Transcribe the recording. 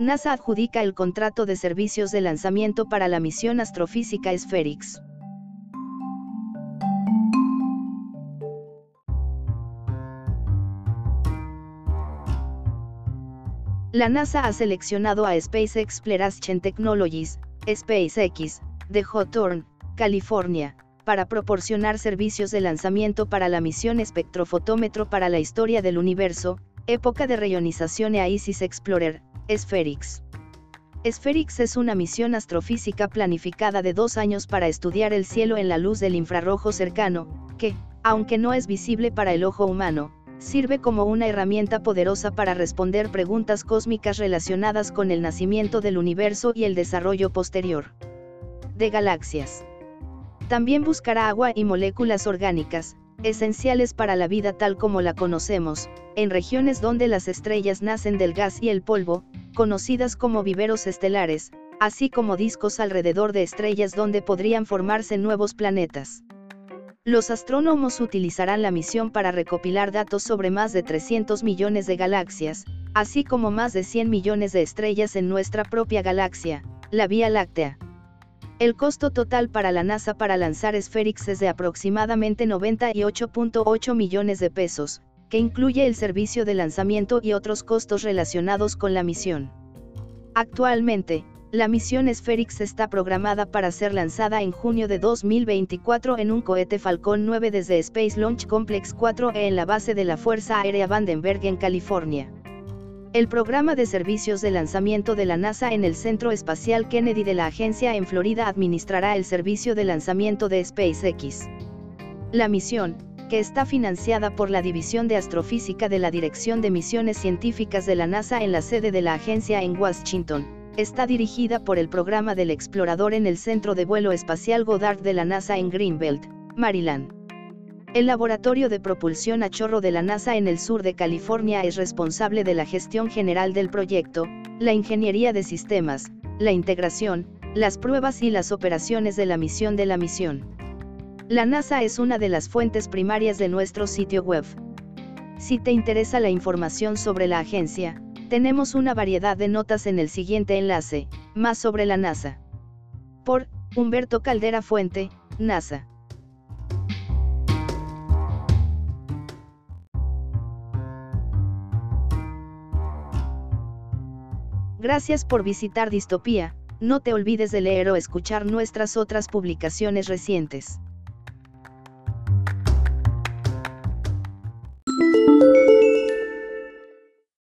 NASA adjudica el contrato de servicios de lanzamiento para la misión astrofísica SFERIX. La NASA ha seleccionado a Space Exploration Technologies, SpaceX, de Hawthorne, California, para proporcionar servicios de lanzamiento para la misión espectrofotómetro para la historia del universo, época de reionización e ISIS Explorer, SFERIX. SFERIX es una misión astrofísica planificada de dos años para estudiar el cielo en la luz del infrarrojo cercano, que, aunque no es visible para el ojo humano, sirve como una herramienta poderosa para responder preguntas cósmicas relacionadas con el nacimiento del universo y el desarrollo posterior de galaxias. También buscará agua y moléculas orgánicas, esenciales para la vida tal como la conocemos, en regiones donde las estrellas nacen del gas y el polvo, conocidas como viveros estelares, así como discos alrededor de estrellas donde podrían formarse nuevos planetas. Los astrónomos utilizarán la misión para recopilar datos sobre más de 300 millones de galaxias, así como más de 100 millones de estrellas en nuestra propia galaxia, la Vía Láctea. El costo total para la NASA para lanzar SFERIX es de aproximadamente 98.8 millones de pesos, que incluye el servicio de lanzamiento y otros costos relacionados con la misión. Actualmente, la misión SFERIX está programada para ser lanzada en junio de 2024 en un cohete Falcon 9 desde Space Launch Complex 4E en la base de la Fuerza Aérea Vandenberg en California. El programa de servicios de lanzamiento de la NASA en el Centro Espacial Kennedy de la agencia en Florida administrará el servicio de lanzamiento de SpaceX. La misión, que está financiada por la División de Astrofísica de la Dirección de Misiones Científicas de la NASA en la sede de la agencia en Washington, está dirigida por el programa del explorador en el Centro de Vuelo Espacial Goddard de la NASA en Greenbelt, Maryland. El Laboratorio de Propulsión a Chorro de la NASA en el sur de California es responsable de la gestión general del proyecto, la ingeniería de sistemas, la integración, las pruebas y las operaciones de la misión de la misión. La NASA es una de las fuentes primarias de nuestro sitio web. Si te interesa la información sobre la agencia, tenemos una variedad de notas en el siguiente enlace, más sobre la NASA. Por, Humberto Caldera Fuente, NASA. Gracias por visitar Distopía, no te olvides de leer o escuchar nuestras otras publicaciones recientes.